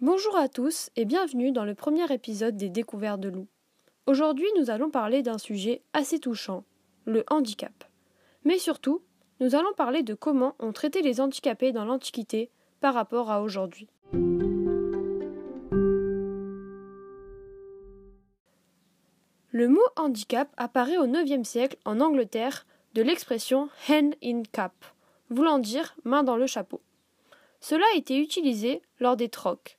Bonjour à tous et bienvenue dans le premier épisode des Découvertes de loup. Aujourd'hui, nous allons parler d'un sujet assez touchant, le handicap. Mais surtout, nous allons parler de comment on traitait les handicapés dans l'Antiquité par rapport à aujourd'hui. Le mot handicap apparaît au IXe siècle en Angleterre de l'expression hand in cap, voulant dire main dans le chapeau. Cela a été utilisé lors des trocs.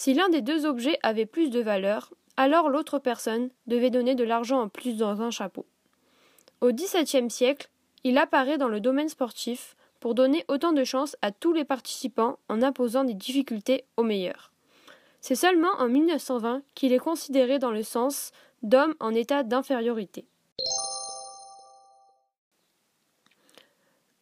Si l'un des deux objets avait plus de valeur, alors l'autre personne devait donner de l'argent en plus dans un chapeau. Au XVIIe siècle, il apparaît dans le domaine sportif pour donner autant de chance à tous les participants en imposant des difficultés aux meilleurs. C'est seulement en 1920 qu'il est considéré dans le sens d'hommes en état d'infériorité.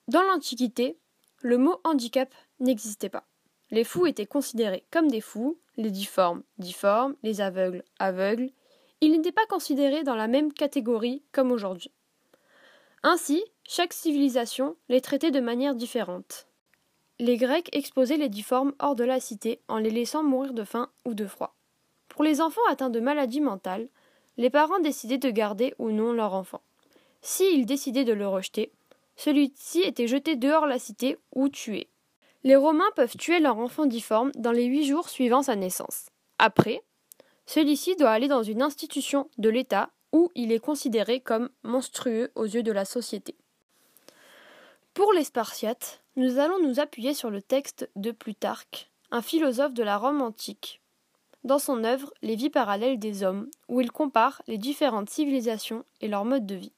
Dans l'Antiquité, le mot handicap n'existait pas. Les fous étaient considérés comme des fous, les difformes difformes, les aveugles aveugles. Ils n'étaient pas considérés dans la même catégorie comme aujourd'hui. Ainsi, chaque civilisation les traitait de manière différente. Les Grecs exposaient les difformes hors de la cité en les laissant mourir de faim ou de froid. Pour les enfants atteints de maladies mentales, les parents décidaient de garder ou non leur enfant. S'ils décidaient de le rejeter, celui-ci était jeté dehors la cité ou tué. Les Romains peuvent tuer leur enfant difforme dans les huit jours suivant sa naissance. Après, celui-ci doit aller dans une institution de l'État où il est considéré comme monstrueux aux yeux de la société. Pour les Spartiates, nous allons nous appuyer sur le texte de Plutarque, un philosophe de la Rome antique, dans son œuvre Les vies parallèles des hommes, où il compare les différentes civilisations et leur mode de vie.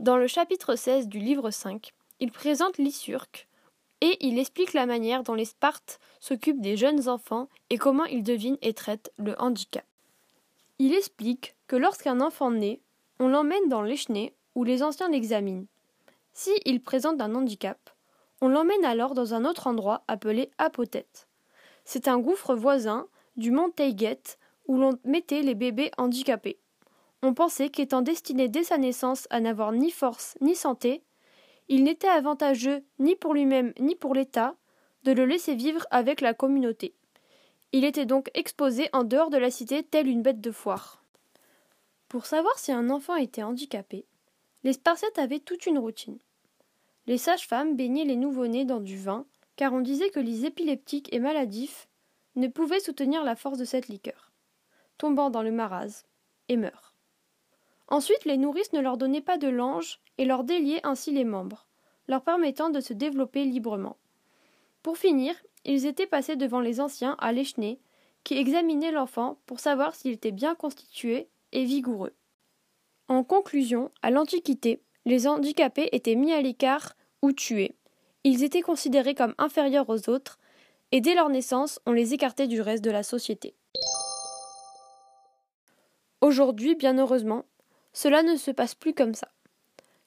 Dans le chapitre 16 du livre 5, il présente Lysurque et il explique la manière dont les Spartes s'occupent des jeunes enfants et comment ils devinent et traitent le handicap. Il explique que lorsqu'un enfant naît, on l'emmène dans l'échenay où les anciens l'examinent. Si il présente un handicap, on l'emmène alors dans un autre endroit appelé apothète. C'est un gouffre voisin du mont Teiget où l'on mettait les bébés handicapés. On pensait qu'étant destiné dès sa naissance à n'avoir ni force ni santé, il n'était avantageux ni pour lui-même ni pour l'État de le laisser vivre avec la communauté. Il était donc exposé en dehors de la cité telle une bête de foire. Pour savoir si un enfant était handicapé, les Spartiates avaient toute une routine. Les sages-femmes baignaient les nouveau-nés dans du vin, car on disait que les épileptiques et maladifs ne pouvaient soutenir la force de cette liqueur, tombant dans le marasme, et meurent. Ensuite, les nourrices ne leur donnaient pas de lange et leur déliaient ainsi les membres, leur permettant de se développer librement. Pour finir, ils étaient passés devant les anciens à l'échenay, qui examinaient l'enfant pour savoir s'il était bien constitué et vigoureux. En conclusion, à l'Antiquité, les handicapés étaient mis à l'écart ou tués. Ils étaient considérés comme inférieurs aux autres et dès leur naissance, on les écartait du reste de la société. Aujourd'hui, bien heureusement, cela ne se passe plus comme ça.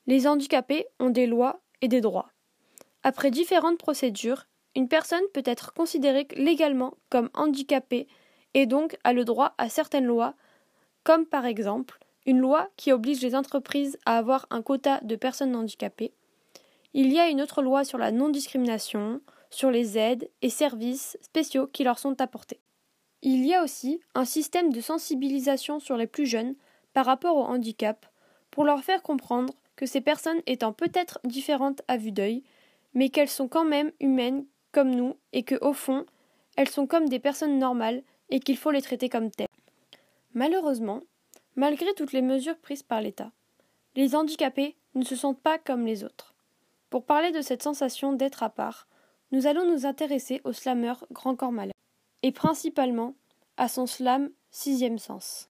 Les handicapés ont des lois et des droits. Après différentes procédures, une personne peut être considérée légalement comme handicapée et donc a le droit à certaines lois, comme par exemple une loi qui oblige les entreprises à avoir un quota de personnes handicapées. Il y a une autre loi sur la non-discrimination, sur les aides et services spéciaux qui leur sont apportés. Il y a aussi un système de sensibilisation sur les plus jeunes par rapport au handicap pour leur faire comprendre que ces personnes étant peut-être différentes à vue d'œil, mais qu'elles sont quand même humaines comme nous et que, au fond, elles sont comme des personnes normales et qu'il faut les traiter comme telles. Malheureusement, malgré toutes les mesures prises par l'État, les handicapés ne se sentent pas comme les autres. Pour parler de cette sensation d'être à part, nous allons nous intéresser au slammer Grand Corps Malade, et principalement à son slam sixième sens.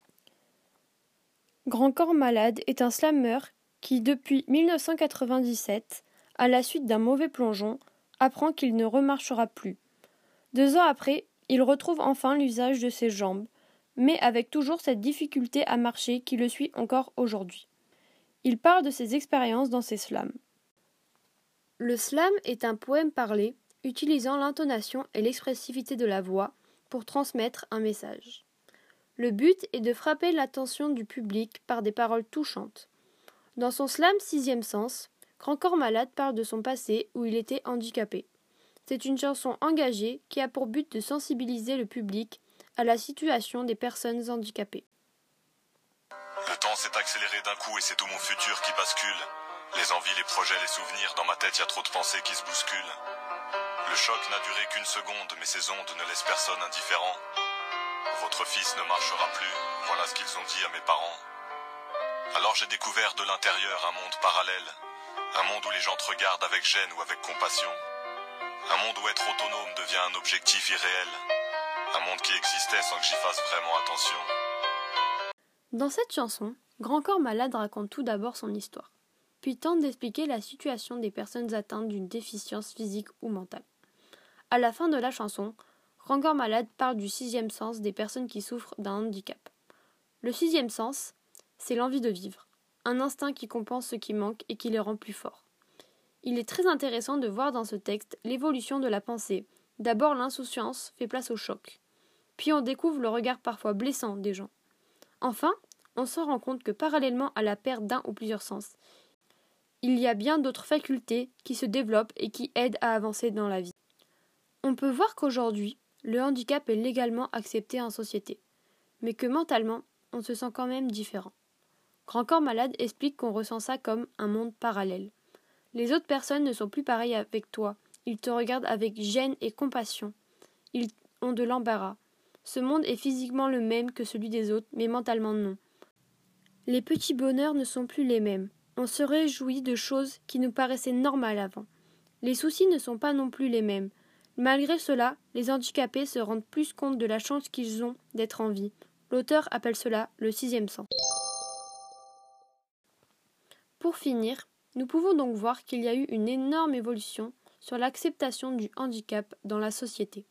Grand Corps Malade est un slammer qui, depuis 1997, à la suite d'un mauvais plongeon, apprend qu'il ne remarchera plus. Deux ans après, il retrouve enfin l'usage de ses jambes, mais avec toujours cette difficulté à marcher qui le suit encore aujourd'hui. Il parle de ses expériences dans ses slams. Le slam est un poème parlé utilisant l'intonation et l'expressivité de la voix pour transmettre un message. Le but est de frapper l'attention du public par des paroles touchantes. Dans son slam sixième sens, Grand Malade parle de son passé où il était handicapé. C'est une chanson engagée qui a pour but de sensibiliser le public à la situation des personnes handicapées. Le temps s'est accéléré d'un coup et c'est tout mon futur qui bascule. Les envies, les projets, les souvenirs, dans ma tête y a trop de pensées qui se bousculent. Le choc n'a duré qu'une seconde, mais ces ondes ne laissent personne indifférent. Votre fils ne marchera plus, voilà ce qu'ils ont dit à mes parents. Alors j'ai découvert de l'intérieur un monde parallèle, un monde où les gens te regardent avec gêne ou avec compassion, un monde où être autonome devient un objectif irréel, un monde qui existait sans que j'y fasse vraiment attention. Dans cette chanson, Grand Corps Malade raconte tout d'abord son histoire, puis tente d'expliquer la situation des personnes atteintes d'une déficience physique ou mentale. À la fin de la chanson, Malade parle du sixième sens des personnes qui souffrent d'un handicap. Le sixième sens, c'est l'envie de vivre, un instinct qui compense ce qui manque et qui les rend plus forts. Il est très intéressant de voir dans ce texte l'évolution de la pensée. D'abord l'insouciance fait place au choc, puis on découvre le regard parfois blessant des gens. Enfin, on se rend compte que parallèlement à la perte d'un ou plusieurs sens, il y a bien d'autres facultés qui se développent et qui aident à avancer dans la vie. On peut voir qu'aujourd'hui, le handicap est légalement accepté en société, mais que mentalement, on se sent quand même différent. Grand Corps Malade explique qu'on ressent ça comme un monde parallèle. Les autres personnes ne sont plus pareilles avec toi. Ils te regardent avec gêne et compassion. Ils ont de l'embarras. Ce monde est physiquement le même que celui des autres, mais mentalement non. Les petits bonheurs ne sont plus les mêmes. On se réjouit de choses qui nous paraissaient normales avant. Les soucis ne sont pas non plus les mêmes. Malgré cela, les handicapés se rendent plus compte de la chance qu'ils ont d'être en vie. L'auteur appelle cela le sixième sens. Pour finir, nous pouvons donc voir qu'il y a eu une énorme évolution sur l'acceptation du handicap dans la société.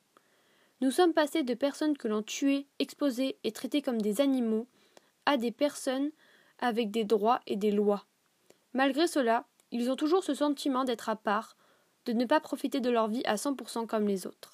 Nous sommes passés de personnes que l'on tuait, exposait et traitait comme des animaux à des personnes avec des droits et des lois. Malgré cela, ils ont toujours ce sentiment d'être à part, de ne pas profiter de leur vie à 100% comme les autres.